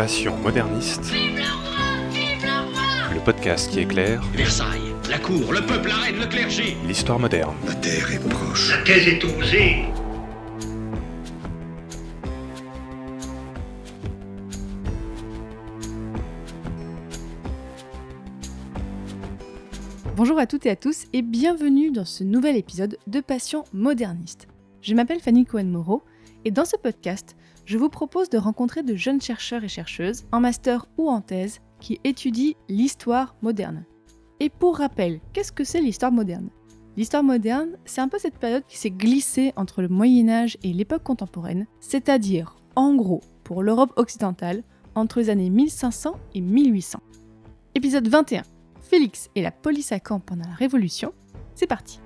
Passion moderniste. Le podcast qui éclaire Versailles, la cour, le peuple, la reine, le clergé. l'histoire moderne. La terre est proche. La thèse est osée. Bonjour à toutes et à tous et bienvenue dans ce nouvel épisode de Passion moderniste. Je m'appelle Fanny Cohen-Moreau et dans ce podcast, je vous propose de rencontrer de jeunes chercheurs et chercheuses, en master ou en thèse, qui étudient l'histoire moderne. Et pour rappel, qu'est-ce que c'est l'histoire moderne? L'histoire moderne, c'est un peu cette période qui s'est glissée entre le Moyen Âge et l'époque contemporaine, c'est-à-dire, en gros, pour l'Europe occidentale, entre les années 1500 et 1800. Épisode 21. Félix et la police à Caen pendant la Révolution. C'est parti.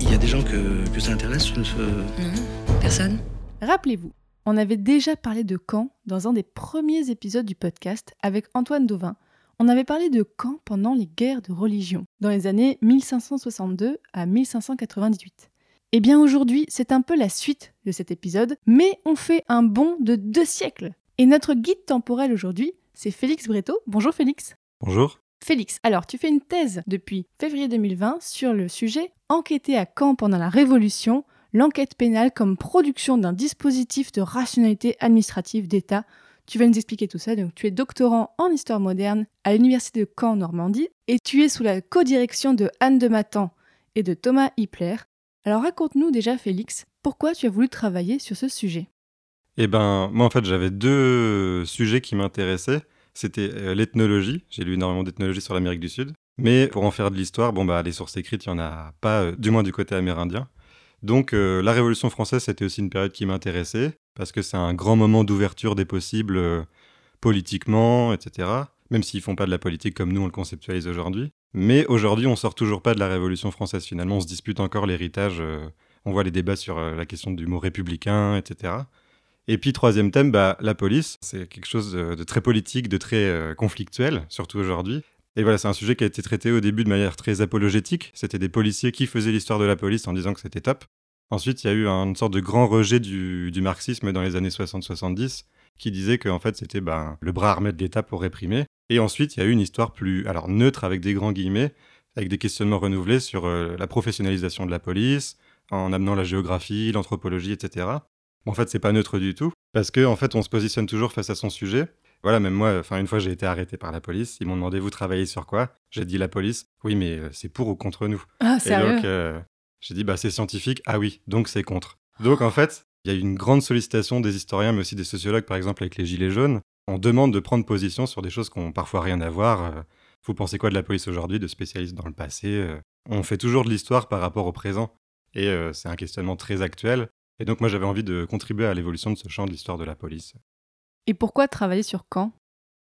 Il y a des gens que, que ça intéresse ce- Non, personne. Rappelez-vous, on avait déjà parlé de Caen dans un des premiers épisodes du podcast avec Antoine Dauvin. On avait parlé de Caen pendant les guerres de religion, dans les années 1562 à 1598. Eh bien aujourd'hui, c'est un peu la suite de cet épisode, mais on fait un bond de deux siècles. Et notre guide temporel aujourd'hui, c'est Félix Breteau. Bonjour Félix. Bonjour. Félix, alors tu fais une thèse depuis février 2020 sur le sujet Enquêter à Caen pendant la Révolution, l'enquête pénale comme production d'un dispositif de rationalité administrative d'État. Tu vas nous expliquer tout ça. Donc, tu es doctorant en histoire moderne à l'Université de Caen, Normandie, et tu es sous la codirection de Anne de Matan et de Thomas Hippler. Alors, raconte-nous déjà, Félix, pourquoi tu as voulu travailler sur ce sujet? Eh ben, moi en fait, j'avais deux sujets qui m'intéressaient. C'était euh, l'ethnologie. J'ai lu énormément d'ethnologie sur l'Amérique du Sud. Mais pour en faire de l'histoire, bon bah les sources écrites, il y en a pas, euh, du moins du côté amérindien. Donc euh, la Révolution française, c'était aussi une période qui m'intéressait parce que c'est un grand moment d'ouverture des possibles euh, politiquement, etc. Même s'ils font pas de la politique comme nous on le conceptualise aujourd'hui. Mais aujourd'hui, on sort toujours pas de la Révolution française. Finalement, on se dispute encore l'héritage. euh, on voit les débats sur la question du mot républicain, etc. Et puis troisième thème, bah, la police. C'est quelque chose de, très politique, de très conflictuel, surtout aujourd'hui. Et voilà, c'est un sujet qui a été traité au début de manière très apologétique. C'était des policiers qui faisaient l'histoire de la police en disant que c'était top. Ensuite, il y a eu une sorte de grand rejet du, marxisme dans les années 60-70 qui disait que en fait c'était ben, le bras armé de l'État pour réprimer. Et ensuite, il y a eu une histoire plus alors neutre avec des grands guillemets, avec des questionnements renouvelés sur euh, la professionnalisation de la police, en amenant la géographie, l'anthropologie, etc. En fait, c'est pas neutre du tout, parce que en fait, on se positionne toujours face à son sujet. Voilà, même moi, enfin, une fois, j'ai été arrêté par la police. Ils m'ont demandé, vous travaillez sur quoi? J'ai dit la police. Oui, mais euh, c'est pour ou contre nous? Ah, Et donc, euh, j'ai dit, bah, c'est scientifique. Ah oui, donc c'est contre. Donc, en fait, il y a eu une grande sollicitation des historiens, mais aussi des sociologues, par exemple, avec les Gilets jaunes. On demande de prendre position sur des choses qui n'ont parfois rien à voir. Euh, Vous pensez quoi de la police aujourd'hui, de spécialistes dans le passé On fait toujours de l'histoire par rapport au présent. Et euh, c'est un questionnement très actuel. Et donc, moi, j'avais envie de contribuer à l'évolution de ce champ de l'histoire de la police. Et pourquoi travailler sur Caen?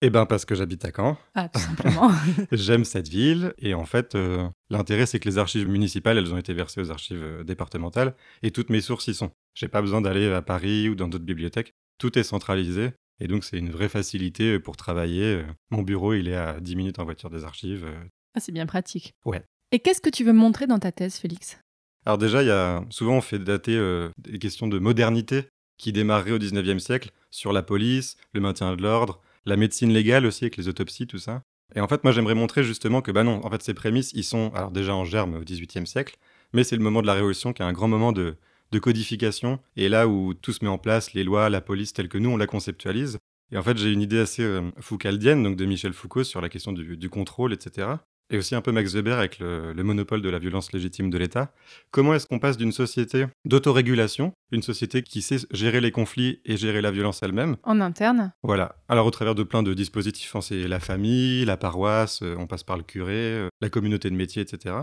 Eh ben, parce que j'habite à Caen. Ah, tout simplement. J'aime cette ville et en fait, euh, l'intérêt c'est que les archives municipales, elles ont été versées aux archives euh, départementales et toutes mes sources y sont. J'ai pas besoin d'aller à Paris ou dans d'autres bibliothèques. Tout est centralisé et donc c'est une vraie facilité euh, pour travailler. Mon bureau, il est à 10 minutes en voiture des archives. ah, c'est bien pratique. Ouais. Et qu'est-ce que tu veux montrer dans ta thèse, Félix? Alors déjà, il y a souvent on fait dater euh, des questions de modernité qui démarreraient au 19e siècle sur la police, le maintien de l'ordre, la médecine légale aussi avec les autopsies, tout ça. Et en fait, moi, j'aimerais montrer justement que, bah non, en fait, ces prémices, ils sont alors déjà en germe au XVIIIe siècle, mais c'est le moment de la Révolution qui est un grand moment de, codification, et là où tout se met en place, les lois, la police telle que nous, on la conceptualise. Et en fait, j'ai une idée assez euh, foucaldienne, donc de Michel Foucault, sur la question du contrôle, etc. Et aussi un peu Max Weber avec le, le monopole de la violence légitime de l'État. Comment est-ce qu'on passe d'une société d'autorégulation, une société qui sait gérer les conflits et gérer la violence elle-même, En interne voilà. Alors au travers de plein de dispositifs, hein, c'est la famille, la paroisse, euh, on passe par le curé, euh, la communauté de métier, etc.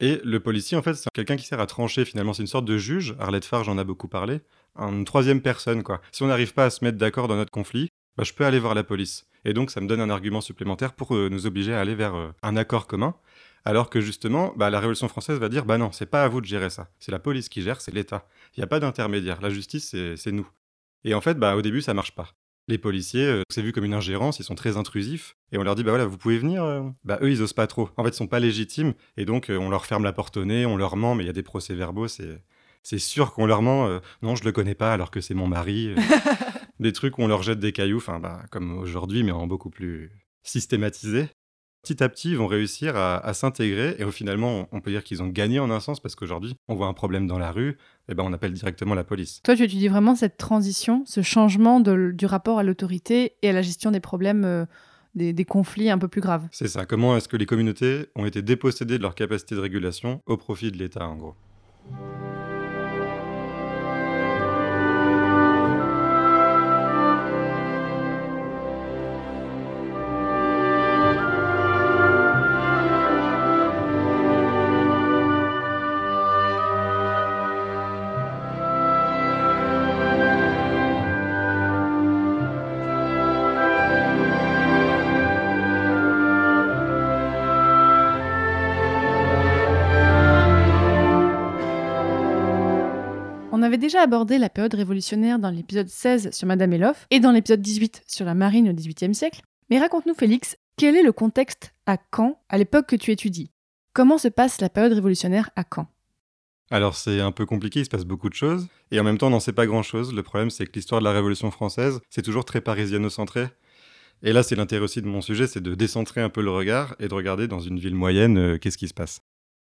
Et le policier, en fait, c'est quelqu'un qui sert à trancher finalement. C'est une sorte de juge. Arlette Farge en a beaucoup parlé. Une troisième personne, quoi. Si on n'arrive pas à se mettre d'accord dans notre conflit, bah, je peux aller voir la police. Et donc, ça me donne un argument supplémentaire pour euh, nous obliger à aller vers euh, un accord commun. Alors que justement, bah, la Révolution française va dire bah non, c'est pas à vous de gérer ça. C'est la police qui gère, c'est l'État. Il n'y a pas d'intermédiaire. La justice, c'est nous. Et en fait, bah, au début, ça marche pas. Les policiers, euh, c'est vu comme une ingérence, ils sont très intrusifs, et on leur dit, bah voilà, vous pouvez venir. Bah eux, ils osent pas trop. En fait, ils sont pas légitimes, et donc on leur ferme la porte au nez, on leur ment, mais il y a des procès-verbaux, c'est c'est sûr qu'on leur ment. non, je le connais pas, alors que c'est mon mari. des trucs où on leur jette des cailloux, enfin, bah, comme aujourd'hui, mais en beaucoup plus systématisé. Petit à petit, ils vont réussir à, à s'intégrer et au finalement, on peut dire qu'ils ont gagné en un sens parce qu'aujourd'hui, on voit un problème dans la rue, et ben on appelle directement la police. Toi, tu étudies vraiment cette transition, ce changement de- du rapport à l'autorité et à la gestion des problèmes, euh, des, des conflits un peu plus graves. C'est ça. Comment est-ce que les communautés ont été dépossédées de leur capacité de régulation au profit de l'État, en gros? Déjà abordé la période révolutionnaire dans l'épisode 16 sur Madame Elof et dans l'épisode 18 sur la marine au XVIIIe siècle. Mais raconte-nous, Félix, quel est le contexte à Caen à l'époque que tu étudies? Comment se passe la période révolutionnaire à Caen? Alors c'est un peu compliqué, il se passe beaucoup de choses, et en même temps on n'en sait pas grand-chose. Le problème c'est que l'histoire de la Révolution française, c'est toujours très parisiano-centré. Et là c'est l'intérêt aussi de mon sujet, c'est de décentrer un peu le regard et de regarder dans une ville moyenne euh, qu'est-ce qui se passe.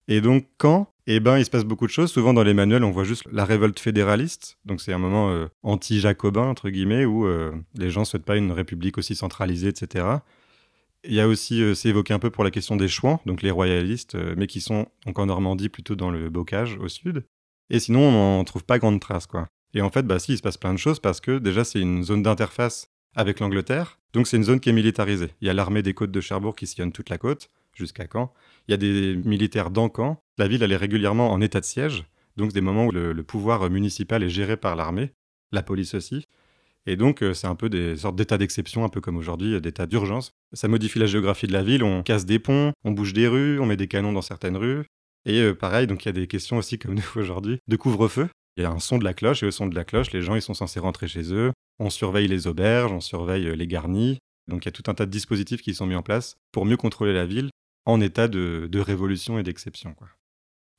Et donc quand Eh ben il se passe beaucoup de choses. Souvent dans les manuels on voit juste la révolte fédéraliste, donc c'est un moment euh, anti-jacobin entre guillemets où euh, les gens souhaitent pas une république aussi centralisée, etc. Il y a aussi, euh, c'est évoqué un peu pour la question des chouans, donc les royalistes, mais qui sont donc en Normandie plutôt dans le bocage au sud. Et sinon, on n'en trouve pas grande trace, quoi. Et en fait, bah si, il se passe plein de choses parce que déjà, c'est une zone d'interface avec l'Angleterre. Donc, c'est une zone qui est militarisée. Il y a l'armée des côtes de Cherbourg qui sillonne toute la côte, jusqu'à Caen. Il y a des militaires dans Caen. La ville, elle est régulièrement en état de siège. Donc, des moments où le, pouvoir municipal est géré par l'armée, la police aussi. Et donc, euh, c'est un peu des sortes d'états d'exception, un peu comme aujourd'hui, euh, d'états d'urgence. Ça modifie la géographie de la ville, on casse des ponts, on bouge des rues, on met des canons dans certaines rues. Et euh, pareil, donc il y a des questions aussi, comme nous aujourd'hui, de couvre-feu. Il y a un son de la cloche, et au son de la cloche, les gens ils sont censés rentrer chez eux. On surveille les auberges, on surveille les garnis. Donc il y a tout un tas de dispositifs qui sont mis en place pour mieux contrôler la ville en état de, de révolution et d'exception.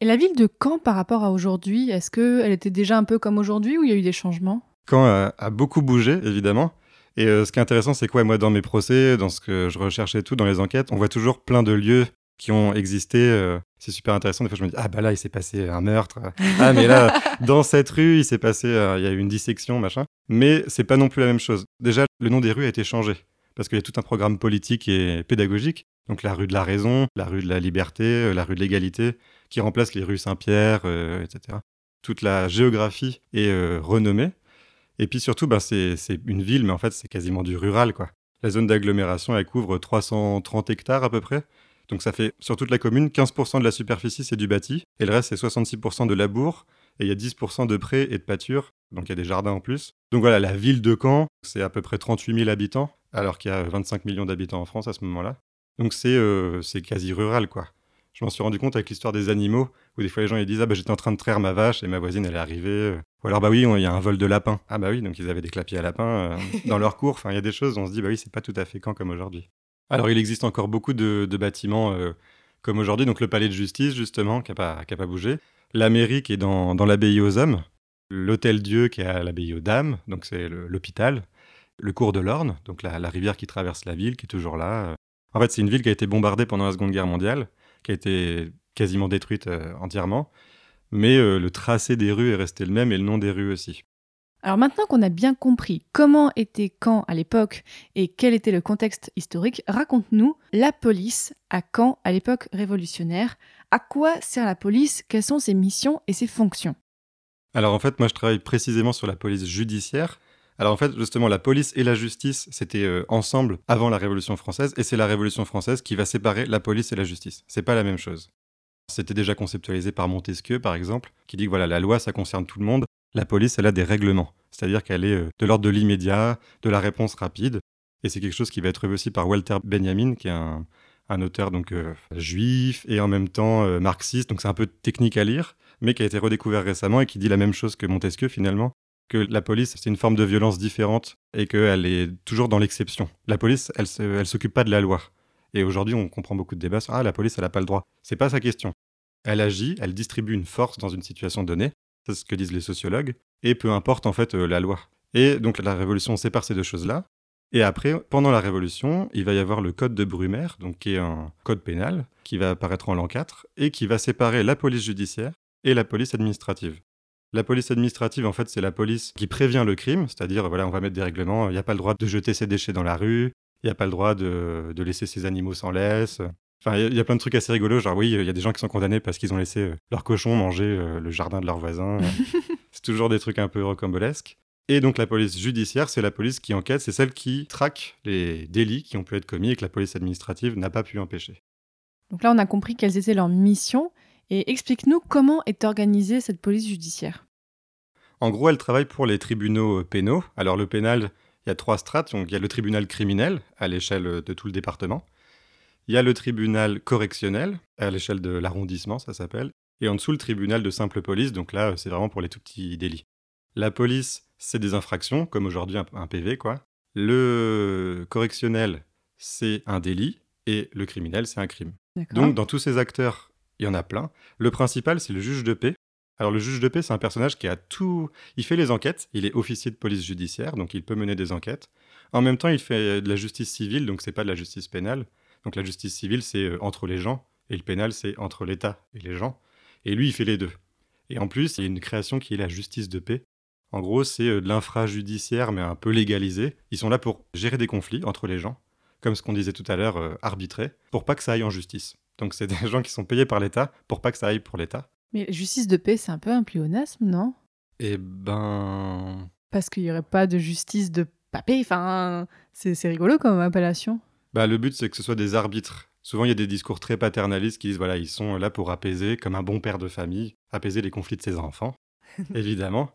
Et la ville de Caen par rapport à aujourd'hui, est-ce qu'elle était déjà un peu comme aujourd'hui ou il y a eu des changements? Caen a, a beaucoup bougé, évidemment. Et euh, ce qui est intéressant, c'est quoi moi, dans mes procès, dans ce que je recherchais tout, dans les enquêtes, on voit toujours plein de lieux qui ont existé. euh, c'est super intéressant. Des fois, je me dis, ah bah là, il s'est passé un meurtre. Ah, mais là, dans cette rue, il s'est passé, euh, il y a eu une dissection, machin. Mais c'est pas non plus la même chose. Déjà, le nom des rues a été changé. Parce qu'il y a tout un programme politique et pédagogique. Donc la rue de la raison, la rue de la liberté, euh, la rue de l'égalité, qui remplace les rues Saint-Pierre, euh, etc. Toute la géographie est euh, renommée. Et puis surtout, ben, c'est une ville, mais en fait, c'est quasiment du rural, quoi. La zone d'agglomération, elle couvre 330 hectares à peu près. Donc ça fait, sur toute la commune, 15% de la superficie, c'est du bâti. Et le reste, c'est 66% de labour. Et il y a 10% de prés et de pâtures. Donc il y a des jardins en plus. Donc voilà, la ville de Caen, c'est à peu près 38 000 habitants, alors qu'il y a 25 millions d'habitants en France à ce moment-là. Donc c'est euh, c'est quasi rural, quoi. Je m'en suis rendu compte avec l'histoire des animaux, où des fois les gens ils disent Ah bah j'étais en train de traire ma vache et ma voisine elle est arrivée. euh. Ou alors bah oui, il y a un vol de lapin. Ah bah oui, donc ils avaient des clapiers à lapin euh, dans leur cours. Enfin, il y a des choses, on se dit Bah oui, c'est pas tout à fait quand comme aujourd'hui. Alors il existe encore beaucoup de, bâtiments comme aujourd'hui, donc le palais de justice justement, qui n'a pas, qui a pas bougé. La mairie qui est dans, dans l'abbaye aux hommes. L'hôtel Dieu qui est à l'abbaye aux dames, donc c'est l'hôpital. Le cours de l'Orne, donc la, la rivière qui traverse la ville, qui est toujours là. euh. En fait, c'est une ville qui a été bombardée pendant la Seconde Guerre mondiale, qui a été quasiment détruite euh, entièrement. Mais euh, le tracé des rues est resté le même et le nom des rues aussi. Alors maintenant qu'on a bien compris comment était Caen à l'époque et quel était le contexte historique, raconte-nous la police à Caen à l'époque révolutionnaire. À quoi sert la police? Quelles sont ses missions et ses fonctions? Alors en fait, moi je travaille précisément sur la police judiciaire. Alors en fait, justement, la police et la justice, c'était euh, ensemble avant la Révolution française, et c'est la Révolution française qui va séparer la police et la justice. C'est pas la même chose. C'était déjà conceptualisé par Montesquieu, par exemple, qui dit que voilà, la loi, ça concerne tout le monde. La police, elle a des règlements, c'est-à-dire qu'elle est euh, de l'ordre de l'immédiat, de la réponse rapide. Et c'est quelque chose qui va être revu aussi par Walter Benjamin, qui est un, un auteur donc euh, juif et en même temps marxiste, donc c'est un peu technique à lire, mais qui a été redécouvert récemment et qui dit la même chose que Montesquieu finalement, que la police c'est une forme de violence différente et qu'elle est toujours dans l'exception. La police, elle elle s'occupe pas de la loi. Et aujourd'hui, on comprend beaucoup de débats sur ah la police, elle a pas le droit. C'est pas sa question. Elle agit, elle distribue une force dans une situation donnée, c'est ce que disent les sociologues, et peu importe en fait euh, la loi. Et donc la Révolution sépare ces deux choses-là. Et après, pendant la Révolution, il va y avoir le Code de Brumaire, donc qui est un code pénal, qui va apparaître en l'an 4, et qui va séparer la police judiciaire et la police administrative. La police administrative, en fait, c'est la police qui prévient le crime, c'est-à-dire, voilà, on va mettre des règlements, il n'y a pas le droit de jeter ses déchets dans la rue, il n'y a pas le droit de, de laisser ses animaux sans laisse. Enfin, il y, a plein de trucs assez rigolos, genre oui, il y a des gens qui sont condamnés parce qu'ils ont laissé euh, leur cochon manger euh, le jardin de leur voisin. c'est toujours des trucs un peu rocambolesques. Et donc la police judiciaire, c'est la police qui enquête, c'est celle qui traque les délits qui ont pu être commis et que la police administrative n'a pas pu empêcher. Donc là, on a compris quelles étaient leurs missions. Et explique-nous comment est organisée cette police judiciaire. En gros, elle travaille pour les tribunaux euh, pénaux. Alors le pénal, il y a trois strates. Donc il y a le tribunal criminel à l'échelle de tout le département. Il y a le tribunal correctionnel à l'échelle de l'arrondissement, ça s'appelle. Et en dessous, le tribunal de simple police. Donc là, c'est vraiment pour les tout petits délits. La police, c'est des infractions, comme aujourd'hui un, PV, quoi. Le correctionnel, c'est un délit, et le criminel, c'est un crime. Donc, dans tous ces acteurs, il y en a plein. Le principal, c'est le juge de paix. Alors, le juge de paix, c'est un personnage qui a tout. Il fait les enquêtes, il est officier de police judiciaire, donc il peut mener des enquêtes. En même temps, il fait de la justice civile, donc c'est pas de la justice pénale. Donc, la justice civile, c'est euh, entre les gens, et le pénal, c'est entre l'État et les gens. Et lui, il fait les deux. Et en plus, il y a une création qui est la justice de paix, en gros, c'est euh, de l'infrajudiciaire, mais un peu légalisé. Ils sont là pour gérer des conflits entre les gens, comme ce qu'on disait tout à l'heure, euh, arbitrer, pour pas que ça aille en justice. Donc c'est des gens qui sont payés par l'État pour pas que ça aille pour l'État. Mais justice de paix, c'est un peu un pléonasme, non? Eh ben... Parce qu'il n'y aurait pas de justice de papé, enfin, c'est rigolo comme appellation. Bah, le but, c'est que ce soit des arbitres. Souvent, il y a des discours très paternalistes qui disent, voilà, ils sont là pour apaiser, comme un bon père de famille, apaiser les conflits de ses enfants, évidemment.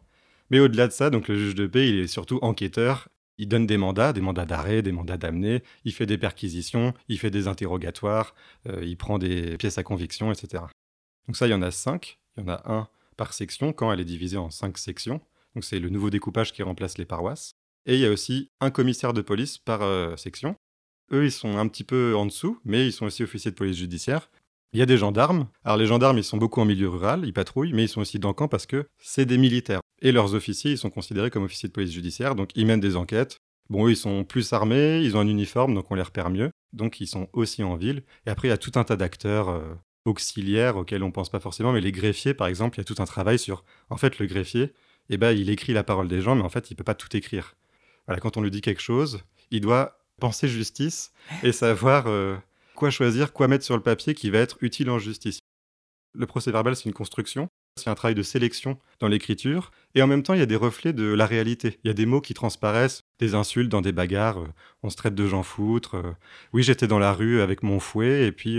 Mais au-delà de ça, donc le juge de paix, il est surtout enquêteur. Il donne des mandats, des mandats d'arrêt, des mandats d'amener. Il fait des perquisitions, il fait des interrogatoires, euh, il prend des pièces à conviction, etc. Donc ça, il y en a cinq. Il y en a un par section quand elle est divisée en cinq sections. Donc c'est le nouveau découpage qui remplace les paroisses. Et il y a aussi un commissaire de police par euh, section. Eux, ils sont un petit peu en dessous, mais ils sont aussi officiers de police judiciaire. Il y a des gendarmes. Alors les gendarmes, ils sont beaucoup en milieu rural, ils patrouillent, mais ils sont aussi dans le camp parce que c'est des militaires. Et leurs officiers, ils sont considérés comme officiers de police judiciaire, donc ils mènent des enquêtes. Bon, eux, ils sont plus armés, ils ont un uniforme, donc on les repère mieux. Donc ils sont aussi en ville. Et après, il y a tout un tas d'acteurs euh, auxiliaires auxquels on pense pas forcément, mais les greffiers, par exemple, il y a tout un travail sur... En fait, le greffier, eh ben, il écrit la parole des gens, mais en fait, il peut pas tout écrire. Voilà, quand on lui dit quelque chose, il doit penser justice et savoir... Euh, quoi choisir, quoi mettre sur le papier qui va être utile en justice. Le procès verbal, c'est une construction, c'est un travail de sélection dans l'écriture, et en même temps, il y a des reflets de la réalité. Il y a des mots qui transparaissent, des insultes dans des bagarres, euh, on se traite de gens foutres, euh, oui, j'étais dans la rue avec mon fouet, et puis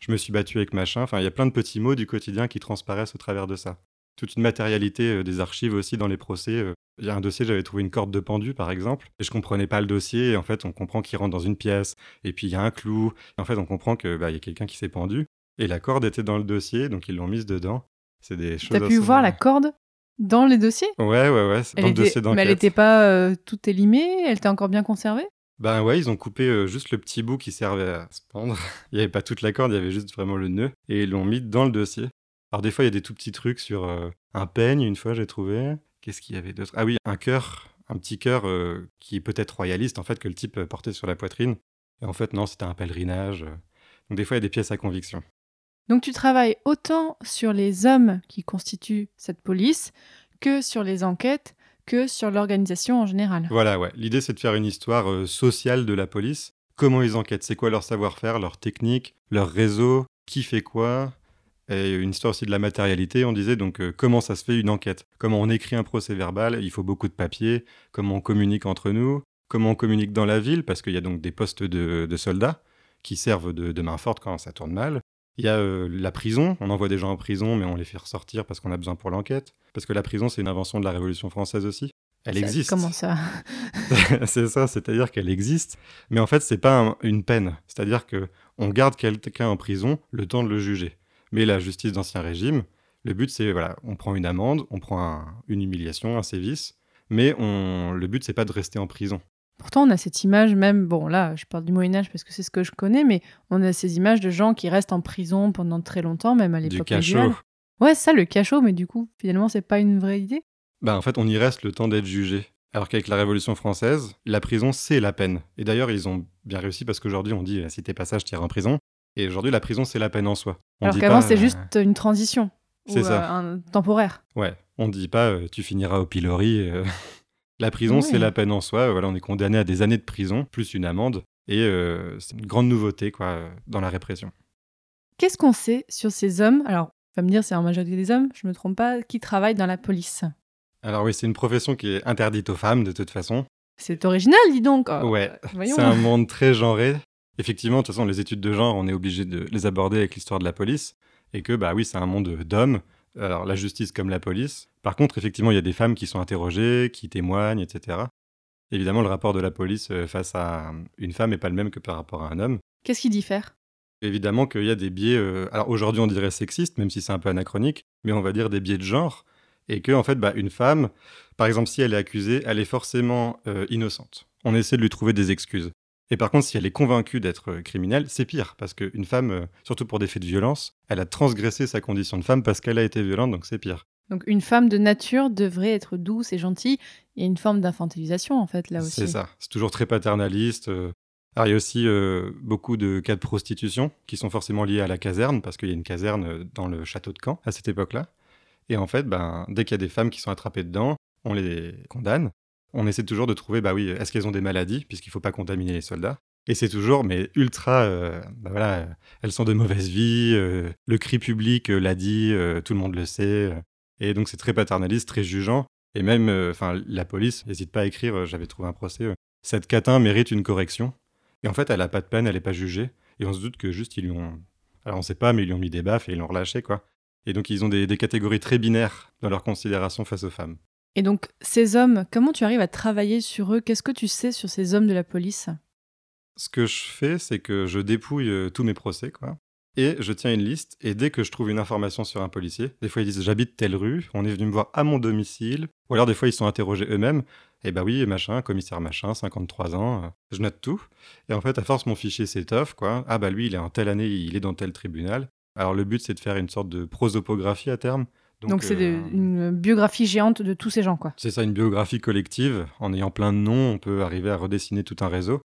je me suis battu avec machin. Enfin, il y a plein de petits mots du quotidien qui transparaissent au travers de ça. Toute une matérialité des archives aussi dans les procès. Il y a un dossier, j'avais trouvé une corde de pendu, par exemple, et je comprenais pas le dossier. Et en fait, on comprend qu'il rentre dans une pièce, et puis il y a un clou. En fait, on comprend qu'il bah, y a quelqu'un qui s'est pendu. Et la corde était dans le dossier, donc ils l'ont mise dedans. C'est des choses. T'as pu voir la corde dans les dossiers? Ouais, ouais, ouais. Dans le dossier d'enquête. Mais elle n'était pas euh, toute élimée? Elle était encore bien conservée? Ben ouais, ils ont coupé euh, juste le petit bout qui servait à se pendre. il n'y avait pas toute la corde, il y avait juste vraiment le nœud. Et ils l'ont mis dans le dossier. Alors des fois, il y a des tout petits trucs sur euh, un peigne, une fois j'ai trouvé. Qu'est-ce qu'il y avait d'autre? Ah oui, un cœur, un petit cœur euh, qui est peut-être royaliste, en fait, que le type portait sur la poitrine. Et en fait, non, c'était un pèlerinage. Donc des fois, il y a des pièces à conviction. Donc tu travailles autant sur les hommes qui constituent cette police que sur les enquêtes, sur l'organisation en général. Voilà, ouais. L'idée, c'est de faire une histoire euh, sociale de la police. Comment ils enquêtent? C'est quoi leur savoir-faire, leur technique, leur réseau? Qui fait quoi? Et une histoire aussi de la matérialité. On disait donc euh, comment ça se fait une enquête, comment on écrit un procès verbal, il faut beaucoup de papier, comment on communique entre nous, comment on communique dans la ville, parce qu'il y a donc des postes de, soldats qui servent de, main forte quand ça tourne mal. Il y a euh, la prison, on envoie des gens en prison, mais on les fait ressortir parce qu'on a besoin pour l'enquête. Parce que la prison, c'est une invention de la Révolution française aussi. Elle existe. Comment ça C'est ça, c'est-à-dire qu'elle existe, mais en fait, c'est pas une peine. C'est-à-dire que on garde quelqu'un en prison le temps de le juger. Mais la justice d'Ancien Régime, le but, c'est, voilà, on prend une amende, on prend une humiliation, un sévice, mais on, le but, c'est pas de rester en prison. Pourtant, on a cette image même, bon là, je parle du Moyen Âge parce que c'est ce que je connais, mais on a ces images de gens qui restent en prison pendant très longtemps, même à l'époque Du cachot. Ouais, ça, le cachot, mais du coup, finalement, c'est pas une vraie idée. Bah, en fait, on y reste le temps d'être jugé. Alors qu'avec la Révolution française, la prison, c'est la peine. Et d'ailleurs, ils ont bien réussi parce qu'aujourd'hui, on dit si t'es pas sage, t'iras en prison. Et aujourd'hui, la prison, c'est la peine en soi. On Alors qu'avant, c'est euh, juste une transition. c'est ça. euh, un temporaire. Ouais, on dit pas euh, tu finiras au pilori. euh. la prison, c'est la peine en soi. Voilà, on est condamné à des années de prison, plus une amende. Et euh, c'est une grande nouveauté quoi, euh, dans la répression. Qu'est-ce qu'on sait sur ces hommes? Alors, vas me dire, c'est en majorité des hommes, je me trompe pas, qui travaillent dans la police. Alors oui, c'est une profession qui est interdite aux femmes de toute façon. C'est original, dis donc. Oh, ouais, voyons. c'est un monde très genré. Effectivement, de toute façon, les études de genre, on est obligé de les aborder avec l'histoire de la police. Et que, bah oui, c'est un monde d'hommes. Alors, la justice comme la police. Par contre, effectivement, il y a des femmes qui sont interrogées, qui témoignent, etc. Évidemment, le rapport de la police euh, face à une femme n'est pas le même que par rapport à un homme. Qu'est-ce qui diffère Évidemment qu'il y a des biais, euh, alors aujourd'hui on dirait sexistes, même si c'est un peu anachronique, mais on va dire des biais de genre, et que en fait, bah, une femme, par exemple, si elle est accusée, elle est forcément euh, innocente. On essaie de lui trouver des excuses. Et par contre, si elle est convaincue d'être euh, criminelle, c'est pire, parce qu'une femme, euh, surtout pour des faits de violence, elle a transgressé sa condition de femme parce qu'elle a été violente, donc c'est pire. Donc, une femme de nature devrait être douce et gentille. Il y a une forme d'infantilisation, en fait, là aussi. C'est ça, c'est toujours très paternaliste. euh. Alors il y a aussi euh, beaucoup de cas de prostitution qui sont forcément liés à la caserne, parce qu'il y a une caserne euh, dans le château de Caen à cette époque-là. Et en fait, ben, dès qu'il y a des femmes qui sont attrapées dedans, on les condamne. On essaie toujours de trouver, bah oui, est-ce qu'elles ont des maladies, puisqu'il ne faut pas contaminer les soldats. Et c'est toujours, mais ultra, euh, bah voilà, euh, elles sont de mauvaise vie, euh, le cri public euh, l'a dit, euh, tout le monde le sait. euh. et donc c'est très paternaliste, très jugeant. Et même, euh, enfin, la police n'hésite pas à écrire, euh, j'avais trouvé un procès, euh, cette catin mérite une correction. Et en fait, elle a pas de peine, elle est pas jugée. Et on se doute que juste ils lui ont, alors on sait pas, mais ils lui ont mis des baffes et ils l'ont relâché quoi. Et donc ils ont des, des catégories très binaires dans leur considération face aux femmes. Et donc, ces hommes, comment tu arrives à travailler sur eux? Qu'est-ce que tu sais sur ces hommes de la police? Ce que je fais, c'est que je dépouille euh, tous mes procès, quoi. Et je tiens une liste, et dès que je trouve une information sur un policier, des fois ils disent j'habite telle rue, on est venu me voir à mon domicile, ou alors des fois ils sont interrogés eux-mêmes, et bah oui, machin, commissaire machin, 53 ans, euh, je note tout. Et en fait, à force, mon fichier s'étoffe, quoi. Ah bah lui, il est en telle année, il est dans tel tribunal. Alors le but, c'est de faire une sorte de prosopographie à terme. Donc, c'est euh, une biographie géante de tous ces gens, quoi. c'est ça, une biographie collective. En ayant plein de noms, on peut arriver à redessiner tout un réseau.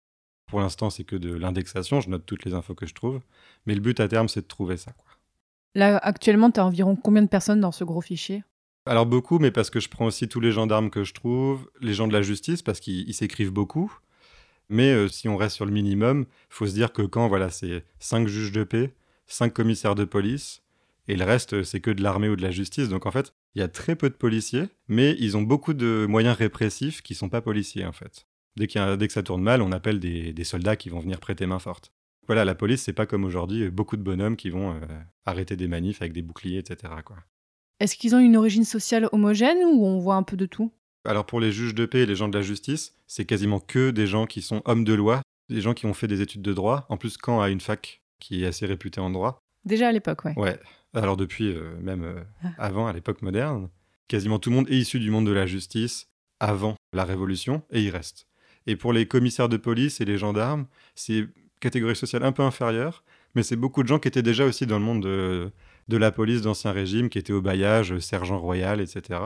Pour l'instant, c'est que de l'indexation, je note toutes les infos que je trouve. Mais le but à terme, c'est de trouver ça. Quoi. Là, actuellement, tu as environ combien de personnes dans ce gros fichier? Alors beaucoup, mais parce que je prends aussi tous les gendarmes que je trouve, les gens de la justice, parce qu'ils ils s'écrivent beaucoup. Mais euh, si on reste sur le minimum, faut se dire que quand voilà, c'est 5 juges de paix, 5 commissaires de police, et le reste, c'est que de l'armée ou de la justice. Donc en fait, il y a très peu de policiers, mais ils ont beaucoup de moyens répressifs qui sont pas policiers en fait. Dès, a- que ça tourne mal, on appelle des, soldats qui vont venir prêter main forte. Voilà, la police, c'est pas comme aujourd'hui, euh, beaucoup de bonhommes qui vont euh, arrêter des manifs avec des boucliers, etc. Est-ce qu'ils ont une origine sociale homogène ou on voit un peu de tout? Alors pour les juges de paix et les gens de la justice, c'est quasiment que des gens qui sont hommes de loi, des gens qui ont fait des études de droit. En plus, quand à une fac qui est assez réputée en droit. Déjà à l'époque, ouais. Ouais. Alors depuis, euh, même euh, Ah. avant, à l'époque moderne, quasiment tout le monde est issu du monde de la justice avant la Révolution et il reste. Et pour les commissaires de police et les gendarmes, c'est catégorie sociale un peu inférieure, mais c'est beaucoup de gens qui étaient déjà aussi dans le monde de, de la police d'Ancien Régime, qui étaient au bailliage, euh, sergent royal, etc.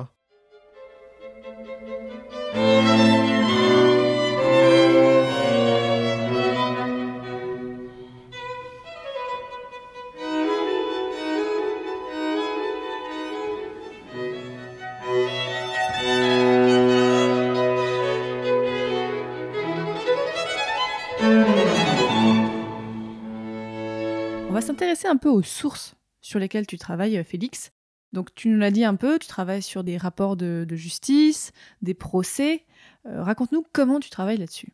On va s'intéresser un peu aux sources sur lesquelles tu travailles, euh, Félix. Donc, tu nous l'as dit un peu, tu travailles sur des rapports de, justice, des procès. Euh, Raconte-nous comment tu travailles là-dessus.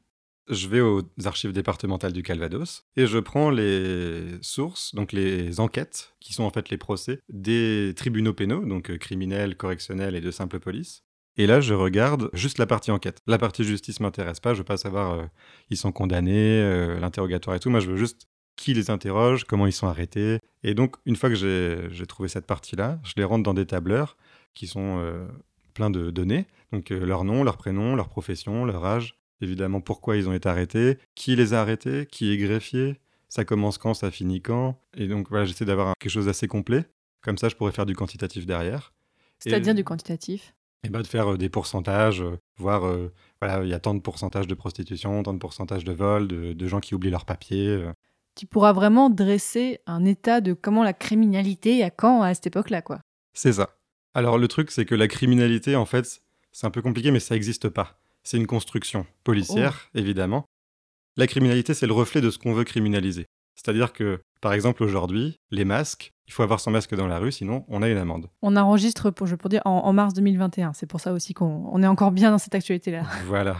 Je vais aux archives départementales du Calvados et je prends les sources, donc les enquêtes, qui sont en fait les procès des tribunaux pénaux, donc euh, criminels, correctionnels et de simple police. Et là, je regarde juste la partie enquête. La partie justice m'intéresse pas, je veux pas savoir ils sont condamnés, l'interrogatoire et tout. Moi, je veux juste qui les interroge, comment ils sont arrêtés. Et donc, une fois que j'ai trouvé cette partie-là, je les rentre dans des tableurs qui sont euh, pleins de données. Donc, euh, leur nom, leur prénom, leur profession, leur âge, évidemment pourquoi ils ont été arrêtés, qui les a arrêtés, qui est greffier, ça commence quand, ça finit quand. Et donc voilà, j'essaie d'avoir quelque chose d'assez complet. Comme ça, je pourrais faire du quantitatif derrière. C'est-à-dire du quantitatif? et bah, de faire euh, des pourcentages, voir, euh, voilà, il y a tant de pourcentage de prostitution, tant de pourcentage de vol, de, de gens qui oublient leurs papiers. Tu pourras vraiment dresser un état de comment la criminalité à quand à cette époque-là, quoi. C'est ça. Alors le truc, c'est que la criminalité, en fait, c'est un peu compliqué, mais ça n'existe pas. C'est une construction policière, évidemment. La criminalité, c'est le reflet de ce qu'on veut criminaliser. C'est-à-dire que, par exemple, aujourd'hui, les masques, il faut avoir son masque dans la rue, sinon on a une amende. On enregistre, pour, je pour dire, en, en mars 2021. C'est pour ça aussi qu'on on est encore bien dans cette actualité-là. Voilà.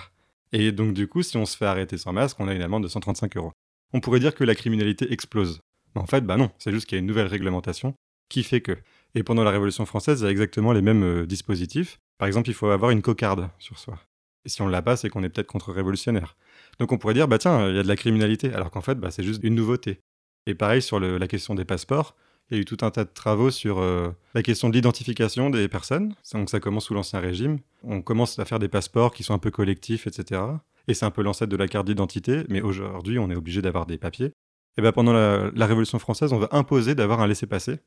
Et donc du coup, si on se fait arrêter sans masque, on a une amende de 135 euros. On pourrait dire que la criminalité explose. Mais en fait, bah non, c'est juste qu'il y a une nouvelle réglementation qui fait que. Et pendant la Révolution française, il y a exactement les mêmes euh, dispositifs. Par exemple, il faut avoir une cocarde sur soi. Et si on l'a pas, c'est qu'on est peut-être contre-révolutionnaire. Donc on pourrait dire, bah tiens, il y a de la criminalité, alors qu'en fait, bah, c'est juste une nouveauté. Et pareil sur la question des passeports, il y a eu tout un tas de travaux sur euh, la question de l'identification des personnes. Donc ça commence sous l'Ancien Régime. On commence à faire des passeports qui sont un peu collectifs, etc. Et c'est un peu l'ancêtre de la carte d'identité, mais aujourd'hui, on est obligé d'avoir des papiers. Et ben pendant la, la Révolution française, on va imposer d'avoir un laissez-passer.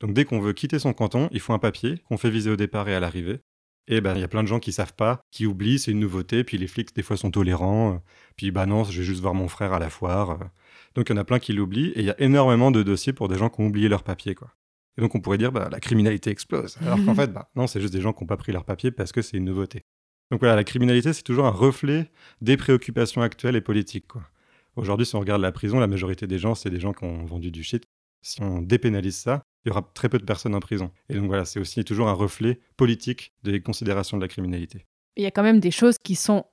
Donc dès qu'on veut quitter son canton, il faut un papier qu'on fait viser au départ et à l'arrivée. Et ben il y a plein de gens qui savent pas, qui oublient, c'est une nouveauté, puis les flics des fois sont tolérants, euh, puis bah non, je vais juste voir mon frère à la foire. euh. Donc il y en a plein qui l'oublient, et il y a énormément de dossiers pour des gens qui ont oublié leurs papiers, quoi. Et donc on pourrait dire, bah la criminalité explose. Alors qu'en fait, bah non, c'est juste des gens qui n'ont pas pris leurs papiers parce que c'est une nouveauté. Donc voilà, la criminalité, c'est toujours un reflet des préoccupations actuelles et politiques. Aujourd'hui, si on regarde la prison, la majorité des gens, c'est des gens qui ont vendu du shit. Si on dépénalise ça, il y aura très peu de personnes en prison. Et donc voilà, c'est aussi toujours un reflet politique des considérations de la criminalité. Il y a quand même des choses qui sont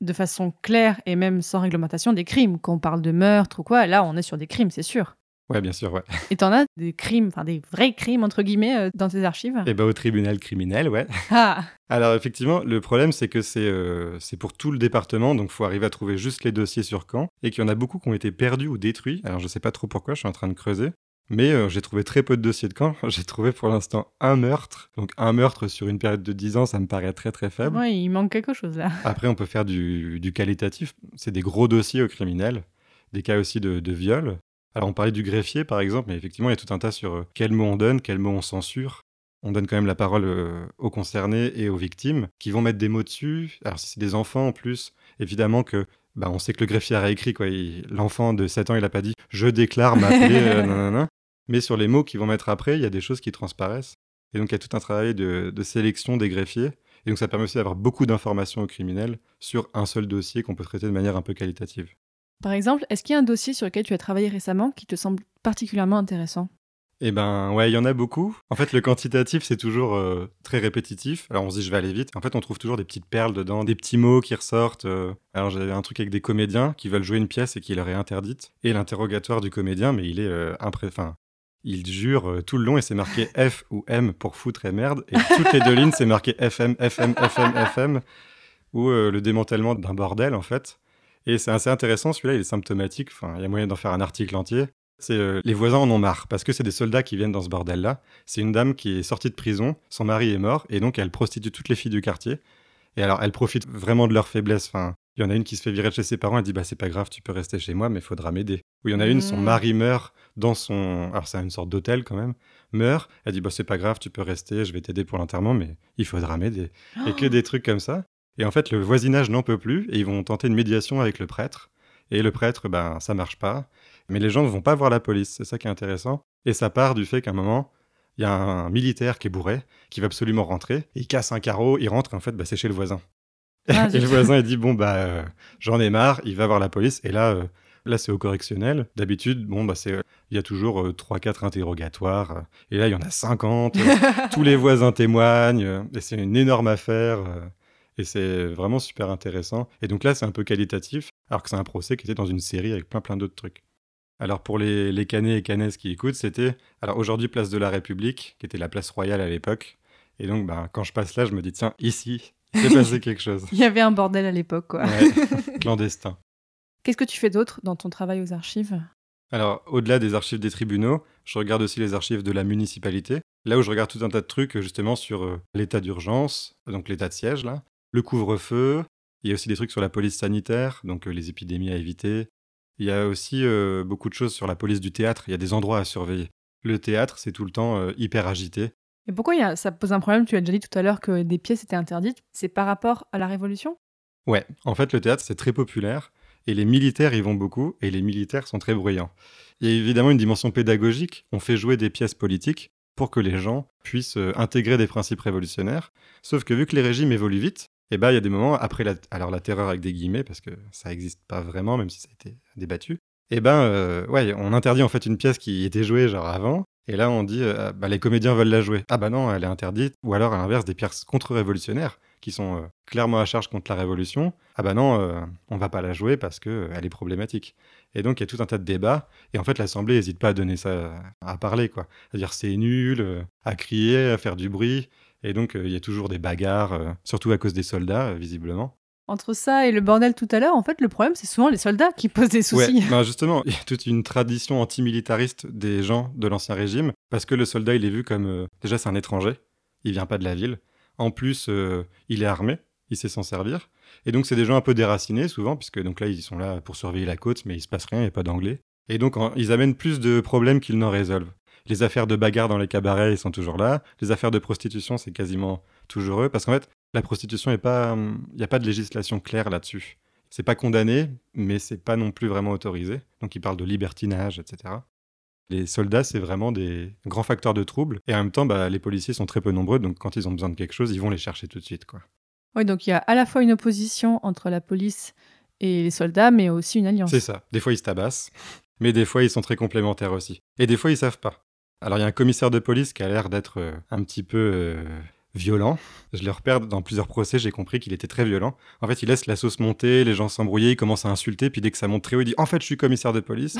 de façon claire et même sans réglementation des crimes. Quand on parle de meurtre ou quoi, là, on est sur des crimes, c'est sûr. Ouais, bien sûr, ouais. Et t'en as des crimes, enfin des vrais crimes, entre guillemets, euh, dans tes archives? Et bah au tribunal criminel, ouais. Ah Alors effectivement, le problème c'est que c'est euh, c'est pour tout le département, donc faut arriver à trouver juste les dossiers sur Caen, et qu'il y en a beaucoup qui ont été perdus ou détruits. Alors je sais pas trop pourquoi, je suis en train de creuser. Mais euh, j'ai trouvé très peu de dossiers de Caen. J'ai trouvé pour l'instant un meurtre. Donc un meurtre sur une période de 10 ans, ça me paraît très très faible. Ouais, il manque quelque chose là. Après, on peut faire du, du qualitatif. C'est des gros dossiers au criminel, des cas aussi de, de viol. Alors, on parlait du greffier, par exemple, mais effectivement, il y a tout un tas sur euh, quels mots on donne, quels mots on censure. On donne quand même la parole euh, aux concernés et aux victimes, qui vont mettre des mots dessus. Alors, si c'est des enfants en plus, évidemment que bah, on sait que le greffier a réécrit. quoi. L'enfant de 7 ans, il n'a pas dit « je déclare m'appeler euh, nanana ». Mais sur les mots qu'ils vont mettre après, il y a des choses qui transparaissent. Et donc, il y a tout un travail de, de sélection des greffiers. Et donc ça permet aussi d'avoir beaucoup d'informations aux criminels sur un seul dossier qu'on peut traiter de manière un peu qualitative. Par exemple, est-ce qu'il y a un dossier sur lequel tu as travaillé récemment qui te semble particulièrement intéressant? Eh ben ouais, il y en a beaucoup. En fait, le quantitatif, c'est toujours euh, très répétitif. Alors on se dit je vais aller vite. En fait, on trouve toujours des petites perles dedans, des petits mots qui ressortent. euh. Alors j'avais un truc avec des comédiens qui veulent jouer une pièce et qui leur est interdite. Et l'interrogatoire du comédien, mais il est euh, impré... Enfin, il jure euh, tout le long et c'est marqué F ou M pour foutre et merde. Et toutes les deux lignes, c'est marqué FM, FM, FM, FM. Ou le démantèlement d'un bordel, en fait. Et c'est assez intéressant, celui-là, il est symptomatique. Enfin, il y a moyen d'en faire un article entier. C'est euh, les voisins en ont marre parce que c'est des soldats qui viennent dans ce bordel-là. C'est une dame qui est sortie de prison, son mari est mort et donc elle prostitue toutes les filles du quartier. Et alors elle profite vraiment de leur faiblesse. Enfin, il y en a une qui se fait virer de chez ses parents, elle dit bah c'est pas grave, tu peux rester chez moi, mais il faudra m'aider. Ou il y en a une, son Mm. mari meurt dans son, alors c'est une sorte d'hôtel quand même, meurt, elle dit bah c'est pas grave, tu peux rester, je vais t'aider pour l'enterrement, mais il faudra m'aider. Et que des trucs comme ça. Et en fait le voisinage n'en peut plus et ils vont tenter une médiation avec le prêtre. Et le prêtre, ben ça marche pas. Mais les gens ne vont pas voir la police, c'est ça qui est intéressant. Et ça part du fait qu'à un moment, il y a un militaire qui est bourré, qui va absolument rentrer, il casse un carreau, il rentre, et en fait, bah, c'est chez le voisin. Ah, et le voisin, il dit, bon, bah, euh, j'en ai marre, il va voir la police, et là, euh, là c'est au correctionnel. D'habitude, bon, bah, c'est, euh, il y a toujours 3-4 interrogatoires, euh, et là, il y en a 50, euh, tous les voisins témoignent, et c'est une énorme affaire. Et c'est vraiment super intéressant. Et donc là, c'est un peu qualitatif, alors que c'est un procès qui était dans une série avec plein plein d'autres trucs. Alors pour les, les canets et canaises qui écoutent, c'était alors aujourd'hui place de la République, qui était la place royale à l'époque. Et donc ben, quand je passe là, je me dis tiens, ici, il s'est passé quelque chose. Il y avait un bordel à l'époque, quoi. Ouais, clandestin. Qu'est-ce que tu fais d'autre dans ton travail aux archives? Alors, au-delà des archives des tribunaux, je regarde aussi les archives de la municipalité. Là où je regarde tout un tas de trucs, justement, sur euh, l'état d'urgence, donc l'état de siège, là, le couvre-feu. Il y a aussi des trucs sur la police sanitaire, donc euh, les épidémies à éviter. Il y a aussi euh, beaucoup de choses sur la police du théâtre. Il y a des endroits à surveiller. Le théâtre, c'est tout le temps euh, hyper agité. Et pourquoi il y a- ça pose un problème Tu as déjà dit tout à l'heure que des pièces étaient interdites. C'est par rapport à la Révolution? Ouais, en fait, le théâtre, c'est très populaire, et les militaires y vont beaucoup, et les militaires sont très bruyants. Il y a évidemment une dimension pédagogique, on fait jouer des pièces politiques pour que les gens puissent intégrer des principes révolutionnaires, sauf que vu que les régimes évoluent vite, eh ben, il y a des moments, après la, alors la terreur avec des guillemets, parce que ça n'existe pas vraiment, même si ça a été débattu, eh ben, euh, ouais, on interdit en fait une pièce qui était jouée genre avant, et là on dit, euh, bah, les comédiens veulent la jouer. Ah bah non, elle est interdite, ou alors à l'inverse, des pièces contre-révolutionnaires, qui sont euh, clairement à charge contre la révolution, ah bah non, on va pas la jouer parce que elle est problématique. Et donc il y a tout un tas de débats, et en fait l'Assemblée n'hésite pas à donner ça, à parler quoi, à dire c'est nul, à crier, à faire du bruit, et donc euh, il y a toujours des bagarres, euh, surtout à cause des soldats euh, visiblement. Entre ça et le bordel tout à l'heure, en fait, le problème, c'est souvent les soldats qui posent des soucis. Ouais, ben justement, il y a toute une tradition antimilitariste des gens de l'ancien régime, parce que le soldat, il est vu comme... euh, déjà, c'est un étranger, il vient pas de la ville. En plus, euh, il est armé, il sait s'en servir. Et donc, c'est des gens un peu déracinés, souvent, puisque donc là, ils sont là pour surveiller la côte, mais il se passe rien, il n'y a pas d'anglais. Et donc, en- ils amènent plus de problèmes qu'ils n'en résolvent. Les affaires de bagarre dans les cabarets, ils sont toujours là. Les affaires de prostitution, c'est quasiment toujours eux. Parce qu'en fait, la prostitution, il n'y a pas de législation claire là-dessus. C'est pas condamné, mais c'est pas non plus vraiment autorisé. Donc ils parlent de libertinage, etc. Les soldats, c'est vraiment des grands facteurs de trouble. Et en même temps, bah, les policiers sont très peu nombreux, donc quand ils ont besoin de quelque chose, ils vont les chercher tout de suite. Quoi. Oui, donc il y a à la fois une opposition entre la police et les soldats, mais aussi une alliance. C'est ça. Des fois, ils se tabassent, mais des fois, ils sont très complémentaires aussi. Et des fois, ils savent pas. Alors, il y a un commissaire de police qui a l'air d'être euh, un petit peu euh, violent. Je le repère dans plusieurs procès, j'ai compris qu'il était très violent. En fait, il laisse la sauce monter, les gens s'embrouiller, il commence à insulter, puis dès que ça monte très haut, il dit En fait, je suis commissaire de police.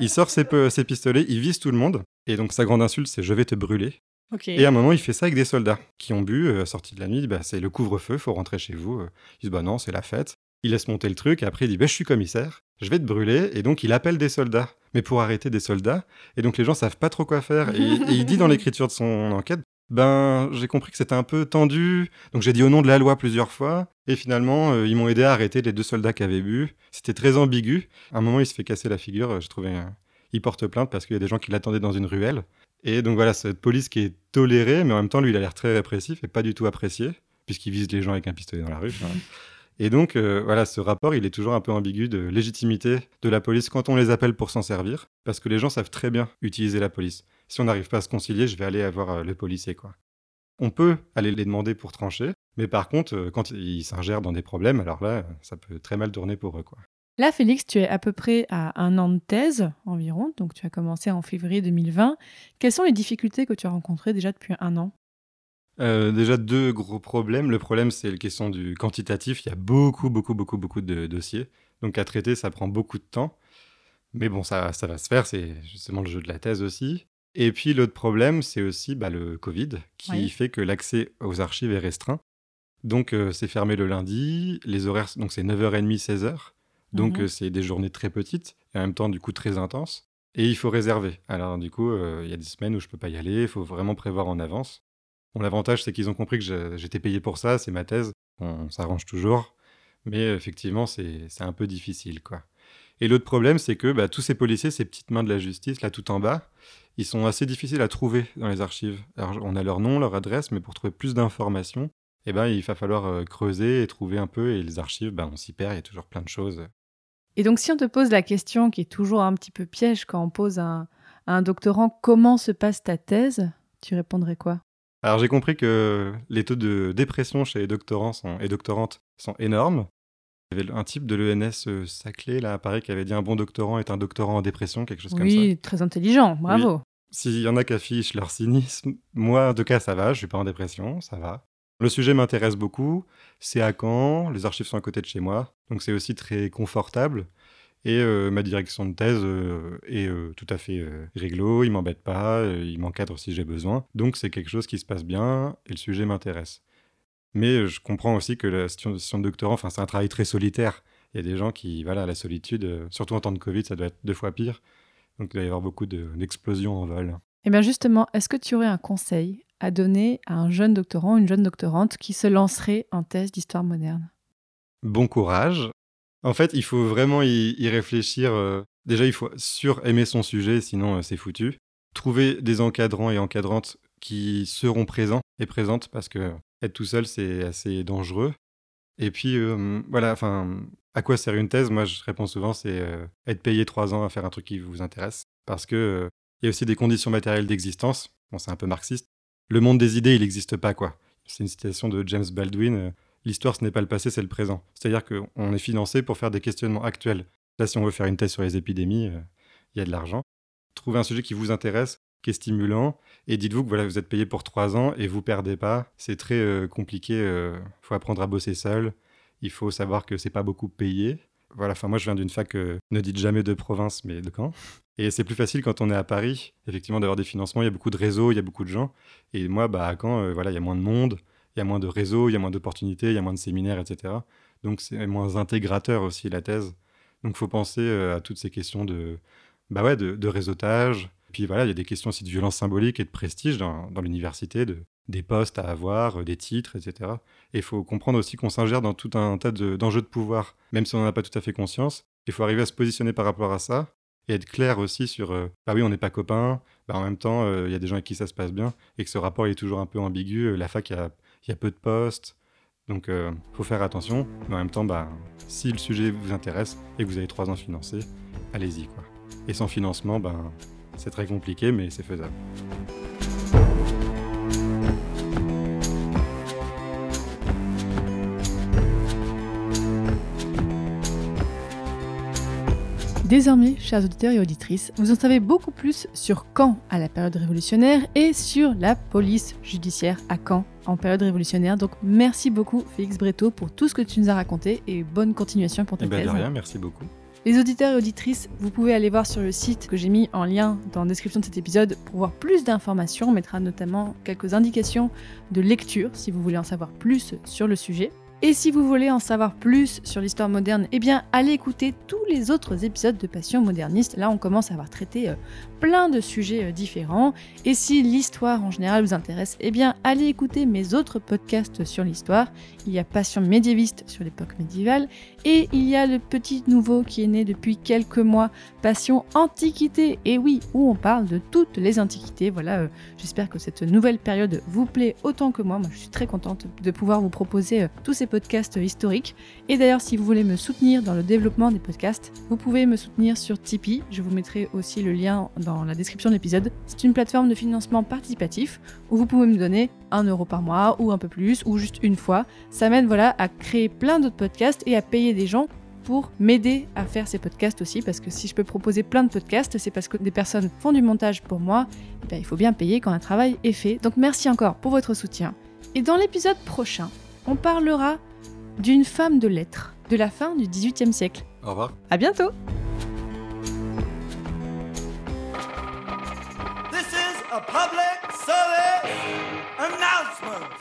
Il, sort ses, pistolets, il vise tout le monde. Et donc, sa grande insulte, c'est Je vais te brûler. Et à un moment, il fait ça avec des soldats qui ont bu, euh, sortis de la nuit, bah, c'est le couvre-feu, faut rentrer chez vous. Euh, Ils disent, bah non, c'est la fête. Il laisse monter le truc, et après il dit, bah, je suis commissaire, je vais te brûler, et donc il appelle des soldats. Mais pour arrêter des soldats, et donc les gens savent pas trop quoi faire. Et, et il dit dans l'écriture de son enquête, ben j'ai compris que c'était un peu tendu, donc j'ai dit au nom de la loi plusieurs fois, et finalement euh, ils m'ont aidé à arrêter les deux soldats qui avaient bu. C'était très ambigu. À un moment, il se fait casser la figure, je trouvais... euh, il porte plainte parce qu'il y a des gens qui l'attendaient dans une ruelle. Et donc voilà, cette police qui est tolérée, mais en même temps, lui, il a l'air très répressif et pas du tout apprécié, puisqu'il vise les gens avec un pistolet dans la rue. Et donc, euh, voilà, ce rapport, il est toujours un peu ambigu de légitimité de la police quand on les appelle pour s'en servir, parce que les gens savent très bien utiliser la police. Si on n'arrive pas à se concilier, je vais aller avoir euh, le policier, quoi. On peut aller les demander pour trancher, mais par contre, euh, quand ils s'ingèrent dans des problèmes, alors là, ça peut très mal tourner pour eux, quoi. Là, Félix, tu es à peu près à un an de thèse environ, donc tu as commencé en février 2020. Quelles sont les difficultés que tu as rencontrées déjà depuis un an? Euh, déjà deux gros problèmes. Le problème, c'est la question du quantitatif. Il y a beaucoup, beaucoup, beaucoup, beaucoup de dossiers. Donc à traiter, ça prend beaucoup de temps. Mais bon, ça, ça va se faire. C'est justement le jeu de la thèse aussi. Et puis l'autre problème, c'est aussi bah, le Covid, qui Oui. fait que l'accès aux archives est restreint. Donc euh, c'est fermé le lundi. Les horaires, donc c'est 9h30, 16h. Donc Mhm. euh, c'est des journées très petites et en même temps du coup très intenses. Et il faut réserver. Alors du coup, euh, il y a des semaines où je peux pas y aller. Il faut vraiment prévoir en avance. L'avantage, c'est qu'ils ont compris que j'étais payé pour ça, c'est ma thèse, on s'arrange toujours, mais euh, effectivement, c'est un peu difficile, quoi. Et l'autre problème, c'est que bah, tous ces policiers, ces petites mains de la justice, là tout en bas, ils sont assez difficiles à trouver dans les archives. On a leur nom, leur adresse, mais pour trouver plus d'informations, eh ben, il va falloir euh, creuser et trouver un peu, et les archives, bah, on s'y perd, il y a toujours plein de choses. Et donc, si on te pose la question qui est toujours un petit peu piège quand on pose à un doctorant comment se passe ta thèse, tu répondrais quoi? Alors j'ai compris que les taux de dépression chez les doctorants sont- et doctorantes sont énormes. Il y avait un type de l'ENS euh, Saclay, là, à Paris, qui avait dit un bon doctorant est un doctorant en dépression, quelque chose comme ça. Oui, très intelligent, bravo. S'il y en a qui affichent leur cynisme, moi, tout cas, ça va, je suis pas en dépression, ça va. Le sujet m'intéresse beaucoup, c'est à Caen, les archives sont à côté de chez moi, donc c'est aussi très confortable. Et euh, ma direction de thèse euh, est euh, tout à fait réglo, il m'embête pas, il m'encadre si j'ai besoin. Donc c'est quelque chose qui se passe bien et le sujet m'intéresse. Mais je comprends aussi que la situation de doctorant, enfin, c'est un travail très solitaire. Il y a des gens qui, voilà, la solitude, surtout en temps de Covid, ça doit être deux fois pire. Donc il doit y avoir beaucoup de- d'explosions en vol. Eh bien justement, est-ce que tu aurais un conseil à donner à un jeune doctorant, une jeune doctorante qui se lancerait en thèse d'histoire moderne? Bon courage. En fait, il faut vraiment y, réfléchir. euh, Déjà, il faut sur aimer son sujet, sinon euh, c'est foutu. Trouver des encadrants et encadrantes qui seront présents et présentes parce que être tout seul, c'est assez dangereux. Et puis, euh, voilà, enfin, à quoi sert une thèse? Moi, je réponds souvent, c'est euh, être payé trois ans à faire un truc qui vous intéresse. Parce que euh, y a aussi des conditions matérielles d'existence. Bon, c'est un peu marxiste. Le monde des idées, il n'existe pas, quoi. C'est une citation de James Baldwin. L'histoire, ce n'est pas le passé, c'est le présent. C'est-à-dire qu'on est financé pour faire des questionnements actuels. Là, si on veut faire une thèse sur les épidémies, il y a de l'argent. Trouvez un sujet qui vous intéresse, qui est stimulant, et dites-vous que voilà, vous êtes payé pour trois ans et vous perdez pas. C'est très compliqué. Il faut apprendre à bosser seul il faut savoir que c'est pas beaucoup payé. Voilà, enfin moi je viens d'une fac, euh, ne dites jamais de province, mais de Caen. Et c'est plus facile quand on est à Paris, effectivement, d'avoir des financements. Il y a beaucoup de réseaux, il y a beaucoup de gens. Et moi, bah, à Caen, euh, voilà, il y a moins de monde, il y a moins de réseaux, il y a moins d'opportunités, il y a moins de séminaires, etc. Donc c'est moins intégrateur aussi la thèse. Donc il faut penser euh, à toutes ces questions de, bah ouais, de, réseautage. Puis voilà, il y a des questions aussi de violence symbolique et de prestige dans, l'université, de, des postes à avoir, euh, des titres, etc. Et il faut comprendre aussi qu'on s'ingère dans tout un tas d'enjeux de, pouvoir, même si on n'en a pas tout à fait conscience. Il faut arriver à se positionner par rapport à ça et être clair aussi sur euh, bah oui, on n'est pas copains, bah en même temps, euh, il y a des gens avec qui ça se passe bien et que ce rapport est toujours un peu ambigu. La fac, il y a, peu de postes. Donc, il faut faire attention. Mais en même temps, bah, si le sujet vous intéresse et que vous avez trois ans financés, allez-y. quoi. Et sans financement, ben, c'est très compliqué, mais c'est faisable. Désormais, chers auditeurs et auditrices, vous en savez beaucoup plus sur Caen à la période révolutionnaire et sur la police judiciaire à Caen en période révolutionnaire. Donc merci beaucoup Félix Breteau pour tout ce que tu nous as raconté et bonne continuation pour ta eh ben, thèse. De rien, merci beaucoup. Les auditeurs et auditrices, vous pouvez aller voir sur le site que j'ai mis en lien dans la description de cet épisode pour voir plus d'informations. On mettra notamment quelques indications de lecture si vous voulez en savoir plus sur le sujet. Et si vous voulez en savoir plus sur l'histoire moderne, eh bien allez écouter tous les autres épisodes de Passion moderniste. Là, on commence à avoir traité euh, plein de sujets euh, différents. Et si l'histoire en général vous intéresse, eh bien allez écouter mes autres podcasts sur l'histoire. Il y a Passion médiéviste sur l'époque médiévale et il y a le petit nouveau qui est né depuis quelques mois, Passion Antiquité. Et oui, où on parle de toutes les antiquités. Voilà, euh, j'espère que cette nouvelle période vous plaît autant que moi. Moi, je suis très contente de pouvoir vous proposer tous ces podcasts historiques. Et d'ailleurs, si vous voulez me soutenir dans le développement des podcasts, vous pouvez me soutenir sur Tipeee. Je vous mettrai aussi le lien dans la description de l'épisode. C'est une plateforme de financement participatif où vous pouvez me donner un euro par mois ou un peu plus ou juste une fois. Ça m'aide voilà à créer plein d'autres podcasts et à payer des gens pour m'aider à faire ces podcasts aussi parce que si je peux proposer plein de podcasts, c'est parce que des personnes font du montage pour moi. Et eh bien, il faut bien payer quand un travail est fait. Donc merci encore pour votre soutien. Et dans l'épisode prochain, on parlera d'une femme de lettres de la fin du XVIIIe siècle. Au revoir. À bientôt. Public